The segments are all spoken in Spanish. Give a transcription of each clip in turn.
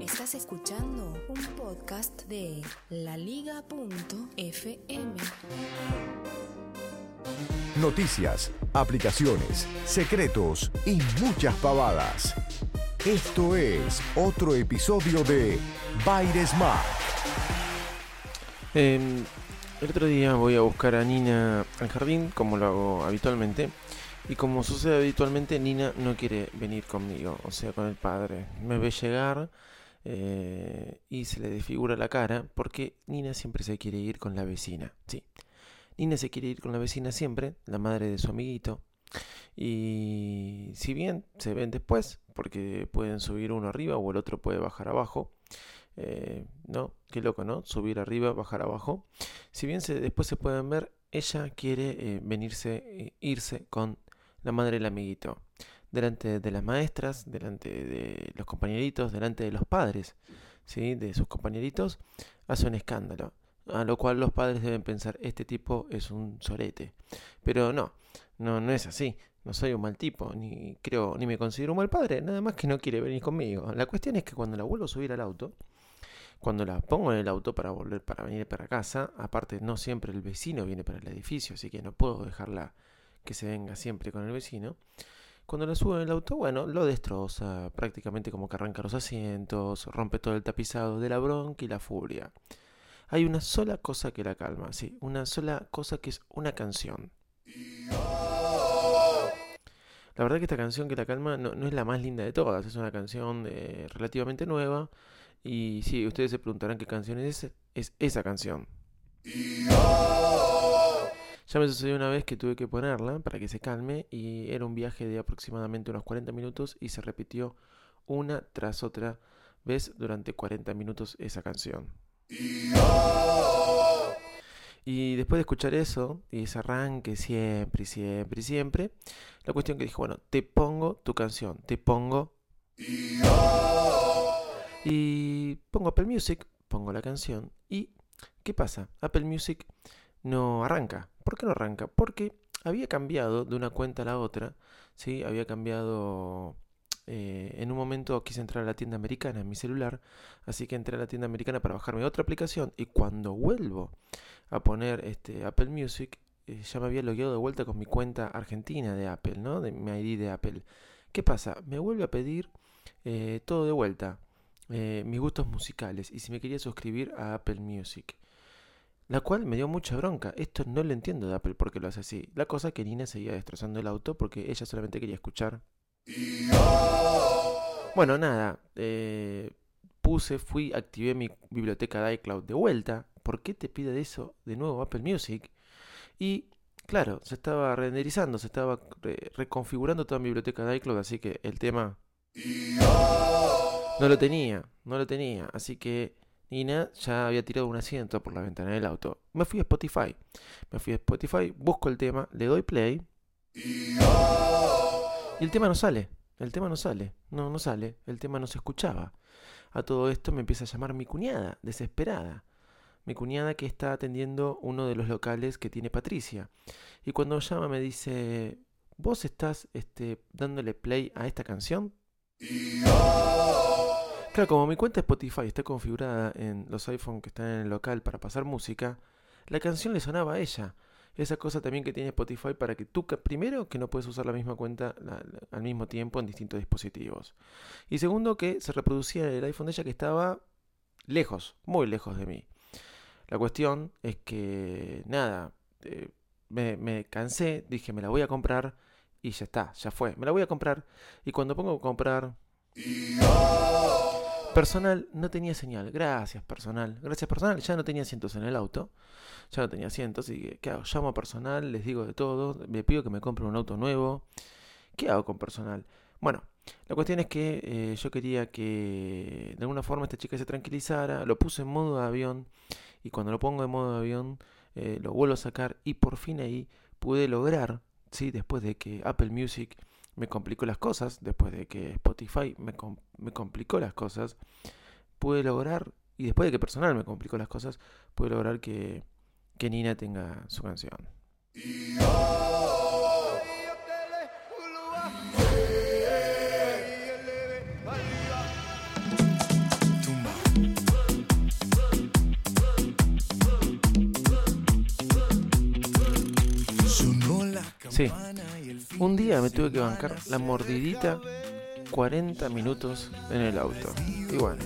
Estás escuchando un podcast de laliga.fm. Noticias, aplicaciones, secretos y muchas pavadas. Esto es otro episodio de Baires Smart. Eh, el otro día voy a buscar a Nina al jardín, como lo hago habitualmente. Y como sucede habitualmente, Nina no quiere venir conmigo, o sea, con el padre. Me ve llegar eh, y se le desfigura la cara porque Nina siempre se quiere ir con la vecina. Sí, Nina se quiere ir con la vecina siempre, la madre de su amiguito. Y si bien se ven después, porque pueden subir uno arriba o el otro puede bajar abajo, eh, no, qué loco, ¿no? Subir arriba, bajar abajo. Si bien se, después se pueden ver, ella quiere eh, venirse, irse con la madre del amiguito. Delante de las maestras, delante de los compañeritos, delante de los padres, ¿sí? De sus compañeritos, hace un escándalo. A lo cual los padres deben pensar, este tipo es un sorete. Pero no, no, no es así. No soy un mal tipo, ni creo, ni me considero un mal padre, nada más que no quiere venir conmigo. La cuestión es que cuando la vuelvo a subir al auto, cuando la pongo en el auto para volver para venir para casa, aparte no siempre el vecino viene para el edificio, así que no puedo dejarla que se venga siempre con el vecino. Cuando la subo en el auto, bueno, lo destroza, prácticamente como que arranca los asientos, rompe todo el tapizado de la bronca y la furia. Hay una sola cosa que la calma, sí, una sola cosa que es una canción. La verdad que esta canción que la calma no, no es la más linda de todas, es una canción eh, relativamente nueva. Y sí, ustedes se preguntarán qué canción es, es esa canción. Ya me sucedió una vez que tuve que ponerla para que se calme y era un viaje de aproximadamente unos 40 minutos y se repitió una tras otra vez durante 40 minutos esa canción. Y después de escuchar eso, y ese arranque siempre, siempre, siempre, la cuestión que dije, bueno, te pongo tu canción, te pongo... Y pongo Apple Music, pongo la canción, y ¿qué pasa? Apple Music no arranca. ¿Por qué no arranca? Porque había cambiado de una cuenta a la otra, ¿sí? Había cambiado eh, en un momento quise entrar a la tienda americana en mi celular, así que entré a la tienda americana para bajarme otra aplicación y cuando vuelvo a poner este Apple Music, eh, ya me había logueado de vuelta con mi cuenta argentina de Apple, ¿no? De mi ID de Apple. ¿Qué pasa? Me vuelve a pedir eh, todo de vuelta, mis gustos musicales y si me quería suscribir a Apple Music. La cual me dio mucha bronca. Esto no lo entiendo de Apple porque lo hace así. La cosa que Nina seguía destrozando el auto porque ella solamente quería escuchar bueno, nada. Eh, puse, fui, activé mi biblioteca de iCloud de vuelta. ¿Por qué te pide eso de nuevo Apple Music? Y claro, se estaba renderizando, se estaba reconfigurando toda mi biblioteca de iCloud, así que el tema no lo tenía, no lo tenía. Así que Nina ya había tirado un asiento por la ventana del auto. Me fui a Spotify. Me fui a Spotify, busco el tema, le doy play. Y el tema no sale, el tema no sale, no, no sale, el tema no se escuchaba. A todo esto me empieza a llamar mi cuñada, desesperada. Mi cuñada que está atendiendo uno de los locales que tiene Patricia. Y cuando llama me dice, ¿vos estás este, dándole play a esta canción? Claro, como mi cuenta Spotify está configurada en los iPhones que están en el local para pasar música, la canción le sonaba a ella. Esa cosa también que tiene Spotify para que tú, primero, que no puedes usar la misma cuenta al mismo tiempo en distintos dispositivos. Y segundo, que se reproducía en el iPhone de ella que estaba lejos, muy lejos de mí. La cuestión es que, nada, eh, me, me, cansé, dije, me la voy a comprar y ya está, ya fue. Me la voy a comprar y cuando pongo comprar... Personal no tenía señal. Gracias, personal. Gracias, personal. Ya no tenía asientos en el auto. Ya no tenía asientos. Y ¿qué hago? Llamo a personal, les digo de todo. Le pido que me compre un auto nuevo. ¿Qué hago con personal? Bueno, la cuestión es que eh, yo quería que de alguna forma esta chica se tranquilizara, lo puse en modo avión y cuando lo pongo en modo avión eh, lo vuelvo a sacar y por fin ahí pude lograr, ¿sí? después de que Apple Music me complicó las cosas, después de que Spotify me, me complicó las cosas, pude lograr, y después de que personal me complicó las cosas, pude lograr que, que Nina tenga su canción. Sí, un día me tuve que bancar la mordidita 40 minutos en el auto. Y bueno,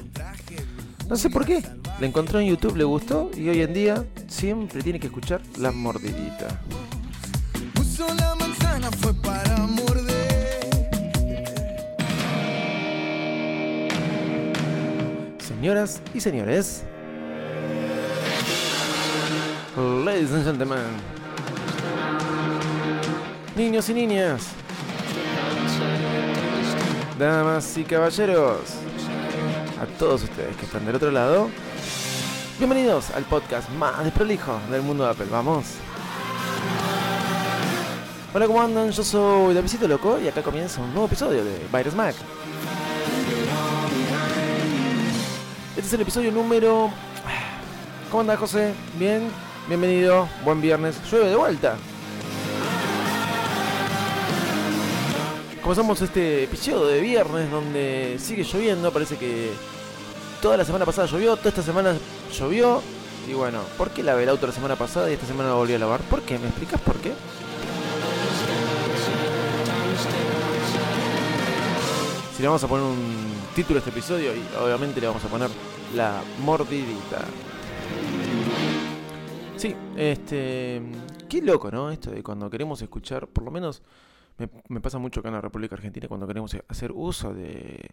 no sé por qué. La encontró en YouTube, le gustó y hoy en día siempre tiene que escuchar la mordidita. la manzana fue para morder. Señoras y señores, ladies and gentlemen, niños y niñas, damas y caballeros, a todos ustedes que están del otro lado, bienvenidos al podcast más desprolijo del mundo de Apple. Vamos. Hola, ¿cómo andan? Yo soy Davidito Loco y acá comienza un nuevo episodio de Virus Mac. Este es el episodio número. ¿Cómo anda José? ¿Bien? Bienvenido, buen viernes. Llueve de vuelta. Comenzamos este episodio de viernes donde sigue lloviendo. Parece que toda la semana pasada llovió, toda esta semana llovió. Y bueno, ¿por qué lavé el auto la semana pasada y esta semana lo volví a lavar? ¿Por qué? ¿Me explicas por qué? Si le vamos a poner un título a este episodio y obviamente le vamos a poner la mordidita. Sí, este... Qué loco, ¿no? Esto de cuando queremos escuchar, por lo menos me, pasa mucho acá en la República Argentina cuando queremos hacer uso de,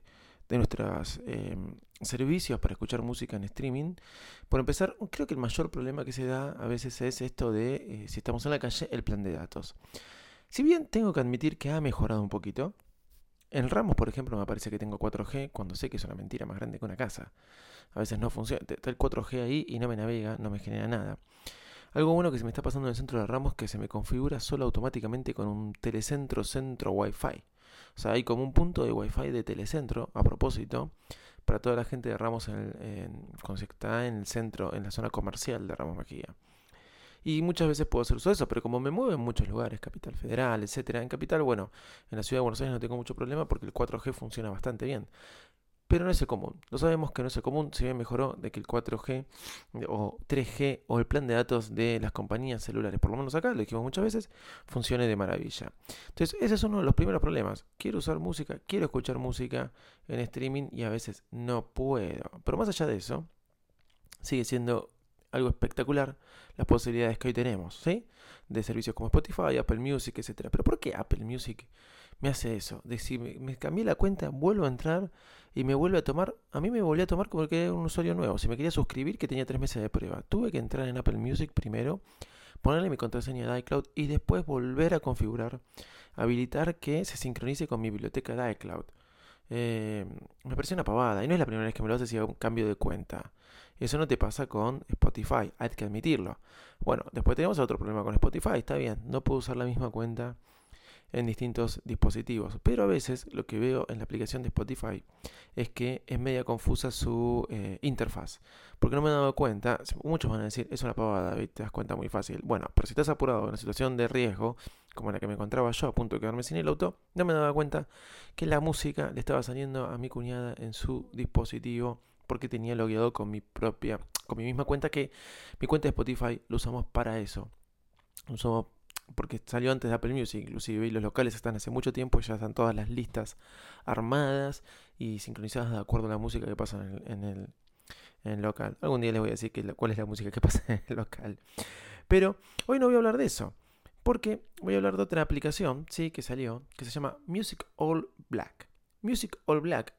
nuestros em, servicios para escuchar música en streaming. Por empezar, creo que el mayor problema que se da a veces es esto de, eh, si estamos en la calle, el plan de datos. Si bien tengo que admitir que ha mejorado un poquito, en Ramos, por ejemplo, me parece que tengo 4G cuando sé que es una mentira más grande que una casa. A veces no funciona, está el 4G ahí y no me navega, no me genera nada. Algo bueno que se me está pasando en el centro de Ramos es que se me configura solo automáticamente con un telecentro centro Wi-Fi. O sea, hay como un punto de Wi-Fi de telecentro, a propósito, para toda la gente de Ramos en, en, está en el centro, en la zona comercial de Ramos Mejía. Y muchas veces puedo hacer uso de eso, pero como me muevo en muchos lugares, Capital Federal, etcétera, en Capital, bueno, en la ciudad de Buenos Aires no tengo mucho problema porque el 4G funciona bastante bien pero no es el común. Lo sabemos que no es el común, si bien mejoró de que el 4G o 3G o el plan de datos de las compañías celulares, por lo menos acá, lo dijimos muchas veces, funcione de maravilla. Entonces, ese es uno de los primeros problemas. Quiero usar música, quiero escuchar música en streaming y a veces no puedo. Pero más allá de eso, sigue siendo algo espectacular las posibilidades que hoy tenemos, ¿sí? De servicios como Spotify, Apple Music, etcétera. Pero ¿por qué Apple Music me hace eso? De si me, cambié la cuenta, vuelvo a entrar y me vuelve a tomar, a mí me volvió a tomar como que era un usuario nuevo. Si me quería suscribir, que tenía tres meses de prueba. Tuve que entrar en Apple Music primero, ponerle mi contraseña de iCloud y después volver a configurar, habilitar que se sincronice con mi biblioteca de iCloud. Eh, me pareció una pavada y no es la primera vez que me lo hace si hago un cambio de cuenta. Eso no te pasa con Spotify, hay que admitirlo. Bueno, después tenemos otro problema con Spotify, está bien, no puedo usar la misma cuenta en distintos dispositivos. Pero a veces lo que veo en la aplicación de Spotify es que es media confusa su eh, interfaz. Porque no me he dado cuenta, muchos van a decir, es una pavada, David, te das cuenta muy fácil. Bueno, pero si estás apurado en una situación de riesgo, como la que me encontraba yo a punto de quedarme sin el auto, no me daba cuenta que la música le estaba saliendo a mi cuñada en su dispositivo porque tenía logueado con mi propia, con mi misma cuenta que mi cuenta de Spotify lo usamos para eso. Usamos porque salió antes de Apple Music, inclusive, y los locales están hace mucho tiempo, ya están todas las listas armadas y sincronizadas de acuerdo a la música que pasa en el, en local. Algún día les voy a decir que, cuál es la música que pasa en el local. Pero hoy no voy a hablar de eso, porque voy a hablar de otra aplicación, sí, que salió, que se llama Music All Black. Music All Black,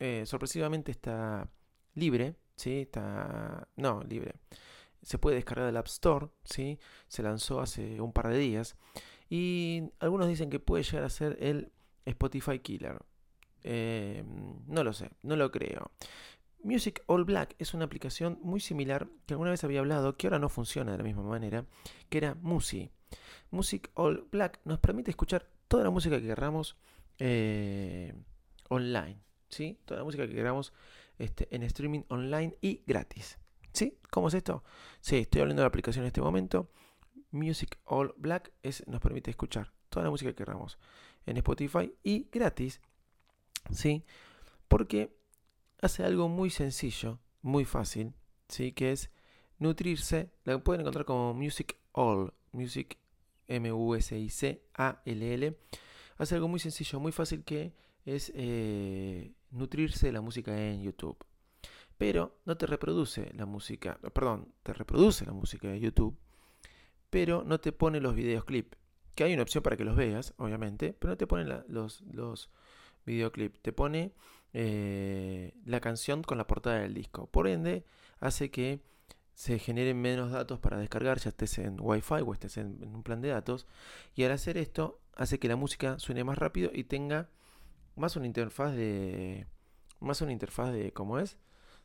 eh, sorpresivamente está libre, sí, está, no, libre se puede descargar del App Store, ¿sí? se lanzó hace un par de días Y algunos dicen que puede llegar a ser el Spotify Killer. Eh, no lo sé, no lo creo. Music All Black es una aplicación muy similar que alguna vez había hablado, que ahora no funciona de la misma manera, que era Musi. Music All Black nos permite escuchar toda la música que queramos eh, online. ¿sí? Toda la música que queramos este, en streaming online y gratis. ¿Sí? ¿Cómo es esto? Sí, estoy hablando de la aplicación en este momento. Music All Black es, nos permite escuchar toda la música que queramos en Spotify y gratis. ¿Sí? Porque hace algo muy sencillo, muy fácil, ¿sí? Que es nutrirse. La pueden encontrar como Music All, Music M-U-S-I-C-A-L-L. Hace algo muy sencillo, muy fácil que es eh, nutrirse de la música en YouTube. Pero no te reproduce la música, perdón, te reproduce la música de YouTube, pero no te pone los videos clip. Que hay una opción para que los veas, obviamente, pero no te pone los, los videoclips. Te pone eh, la canción con la portada del disco. Por ende, hace que se generen menos datos para descargar, ya estés en Wi-Fi o estés en, en, un plan de datos. Y al hacer esto, hace que la música suene más rápido y tenga más una interfaz de. Más una interfaz de. ¿Cómo es?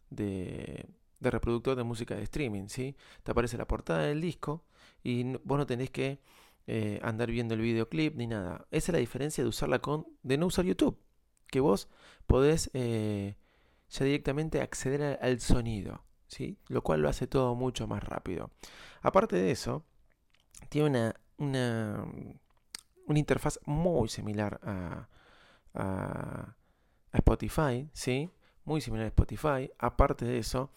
De, de reproductor de música de streaming, ¿sí? Te aparece la portada del disco y vos no tenés que eh, andar viendo el videoclip ni nada. Esa es la diferencia de usarla con. de no usar YouTube. Que vos podés eh, ya directamente acceder al sonido. ¿sí? Lo cual lo hace todo mucho más rápido. Aparte de eso, tiene una, una, una interfaz muy similar a, a, Spotify, ¿sí? Muy similar a Spotify. Aparte de eso,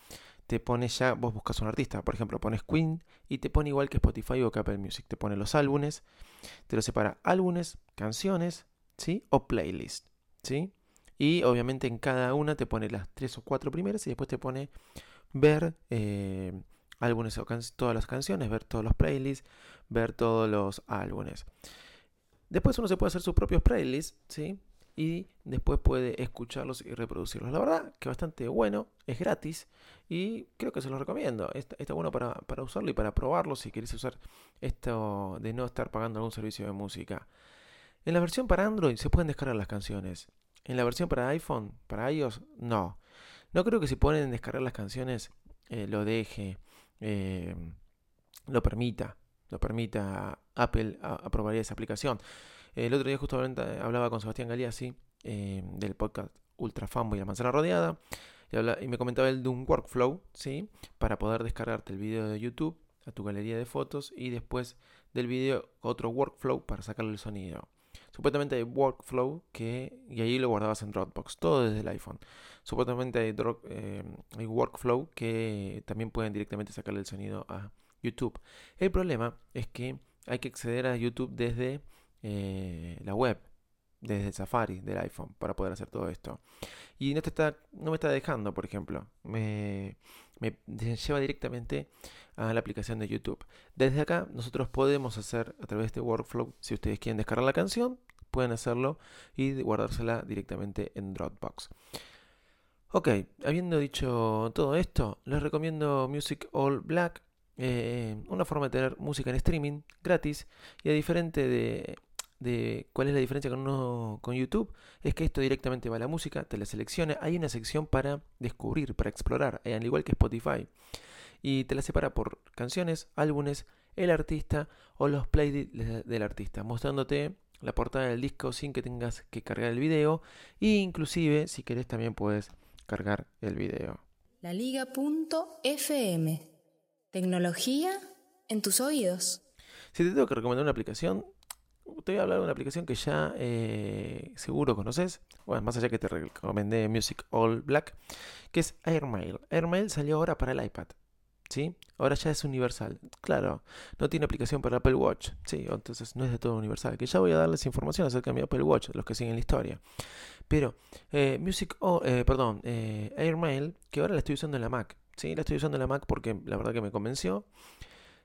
te pone ya, vos buscas un artista, por ejemplo, pones Queen y te pone igual que Spotify o que Apple Music. Te pone los álbumes, te lo separa álbumes, canciones, ¿sí? O playlist, ¿sí? Y obviamente en cada una te pone las tres o cuatro primeras y después te pone ver eh, álbumes o todas las canciones, ver todos los playlists, ver todos los álbumes. Después uno se puede hacer sus propios playlists, ¿sí? Y después puede escucharlos y reproducirlos. La verdad que bastante bueno, es gratis y creo que se los recomiendo. Está, bueno para, para, usarlo y para probarlo si queréis usar esto de no estar pagando algún servicio de música. En la versión para Android se pueden descargar las canciones. En la versión para iPhone, para iOS, no. No creo que si pueden descargar las canciones eh, lo deje, eh, lo permita, lo permita Apple aprobaría esa aplicación. El otro día justamente hablaba con Sebastián Galeazzi eh, del podcast Ultra y la manzana rodeada y, me comentaba él de un workflow, ¿sí? Para poder descargarte el video de YouTube a tu galería de fotos y después del video otro workflow para sacarle el sonido. Supuestamente hay workflow que, y ahí lo guardabas en Dropbox, todo desde el iPhone. Supuestamente eh, hay workflow que también pueden directamente sacarle el sonido a YouTube. El problema es que hay que acceder a YouTube desde eh, la web desde Safari del iPhone para poder hacer todo esto. Y no, me está dejando, por ejemplo. Me, me, lleva directamente a la aplicación de YouTube. Desde acá nosotros podemos hacer a través de este workflow, si ustedes quieren descargar la canción, pueden hacerlo y guardársela directamente en Dropbox. Ok, habiendo dicho todo esto, les recomiendo Music All Black. Eh, una forma de tener música en streaming gratis y a diferente de de cuál es la diferencia con uno con YouTube, es que esto directamente va a la música, te la selecciona, hay una sección para descubrir, para explorar, eh, al igual que Spotify. Y te la separa por canciones, álbumes, el artista o los playlists del artista, mostrándote la portada del disco sin que tengas que cargar el video e inclusive si querés también puedes cargar el video. La Liga.fm Tecnología en tus oídos. Si te tengo que recomendar una aplicación, te voy a hablar de una aplicación que ya eh, seguro conoces, bueno, más allá que te recomendé Music All Black, que es Airmail. Airmail salió ahora para el iPad, ¿sí? Ahora ya es universal. Claro, no tiene aplicación para Apple Watch, ¿sí? Entonces no es de todo universal. Que ya voy a darles información acerca de mi Apple Watch, los que siguen la historia. Pero, eh, Music, eh, perdón, Airmail, que ahora la estoy usando en la Mac, ¿sí? La estoy usando en la Mac porque la verdad que me convenció.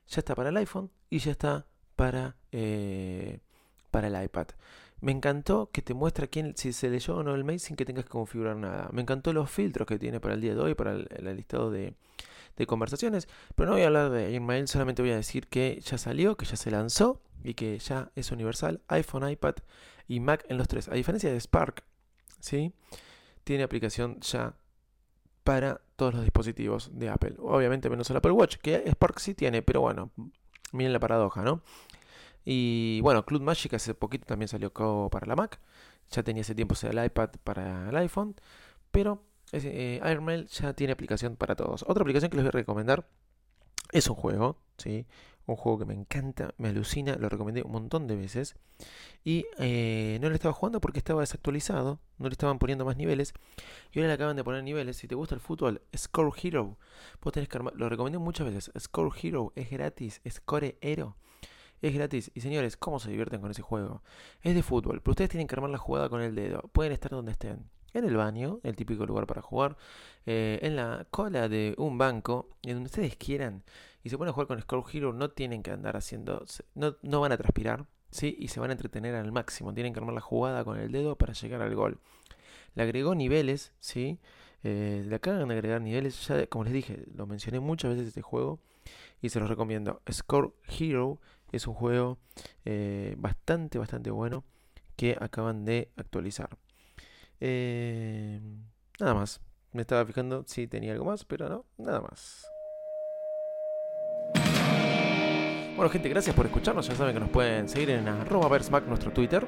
Ya está para el iPhone y ya está para para el iPad. Me encantó que te muestra quién, si se leyó o no el mail sin que tengas que configurar nada. Me encantó los filtros que tiene para el día de hoy, para el, listado de, de conversaciones. Pero no voy a hablar de Airmail, solamente voy a decir que ya salió, que ya se lanzó y que ya es universal, iPhone, iPad y Mac en los tres. A diferencia de Spark, ¿sí? tiene aplicación ya para todos los dispositivos de Apple. Obviamente menos el Apple Watch, que Spark sí tiene, pero bueno, miren la paradoja, ¿no? Y bueno, Club Magic hace poquito también salió para la Mac. Ya tenía ese tiempo el iPad para el iPhone. Pero eh, AirMail ya tiene aplicación para todos. Otra aplicación que les voy a recomendar es un juego, ¿sí? Un juego que me encanta, me alucina, lo recomendé un montón de veces. Y eh, no lo estaba jugando porque estaba desactualizado, no le estaban poniendo más niveles. Y ahora le acaban de poner niveles. Si te gusta el fútbol, Score Hero. Vos tenés que lo recomendé muchas veces. Score Hero es gratis, Score Hero. Es gratis. Y señores, ¿cómo se divierten con ese juego? Es de fútbol, pero ustedes tienen que armar la jugada con el dedo. Pueden estar donde estén en el baño, el típico lugar para jugar, eh, en la cola de un banco, en donde ustedes quieran, y se ponen a jugar con Score Hero, no tienen que andar haciendo, no, no van a transpirar, ¿sí? Y se van a entretener al máximo, tienen que armar la jugada con el dedo para llegar al gol. Le agregó niveles, ¿sí? Eh, le acaban de agregar niveles, ya como les dije, lo mencioné muchas veces este juego y se los recomiendo. Score Hero es un juego eh, bastante, bastante bueno que acaban de actualizar. Eh, nada más. Me estaba fijando si tenía algo más, pero no, nada más. Bueno, gente, gracias por escucharnos. Ya saben que nos pueden seguir en arroba nuestro Twitter.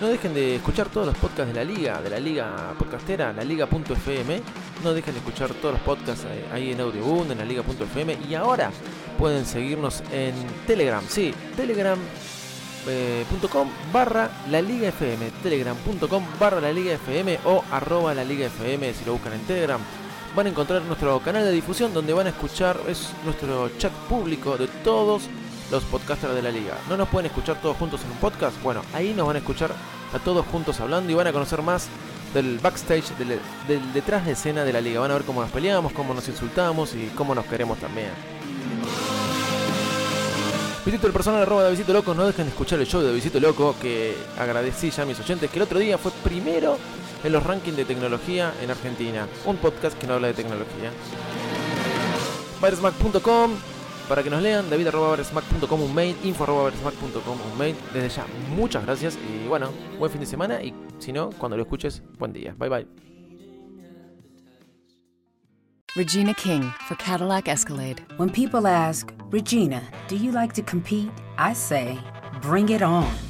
No dejen de escuchar todos los podcasts de la liga, de la liga podcastera, la liga.fm. No dejen de escuchar todos los podcasts ahí en Audioboom, en la liga.fm. Y ahora pueden seguirnos en Telegram. Sí, Telegram eh, barra la liga fm telegram.com barra la liga fm o arroba la liga fm si lo buscan en telegram van a encontrar nuestro canal de difusión donde van a escuchar es nuestro chat público de todos los podcasters de la liga. No nos pueden escuchar todos juntos en un podcast bueno ahí nos van a escuchar a todos juntos hablando y van a conocer más del backstage del, detrás de escena de la liga. Van a ver cómo nos peleamos cómo nos insultamos y cómo nos queremos también. Visito el personal arroba de Visito Loco, no dejen de escuchar el show de Visito Loco, que agradecí ya a mis oyentes, que el otro día fue primero en los rankings de tecnología en Argentina. Un podcast que no habla de tecnología. Baresmack.com para que nos lean, david arroba un mail, info arroba un mail. Desde ya, muchas gracias y bueno, buen fin de semana y si no, cuando lo escuches, buen día. Bye bye. Regina King for Cadillac Escalade. When people ask, Regina, do you like to compete? I say, bring it on.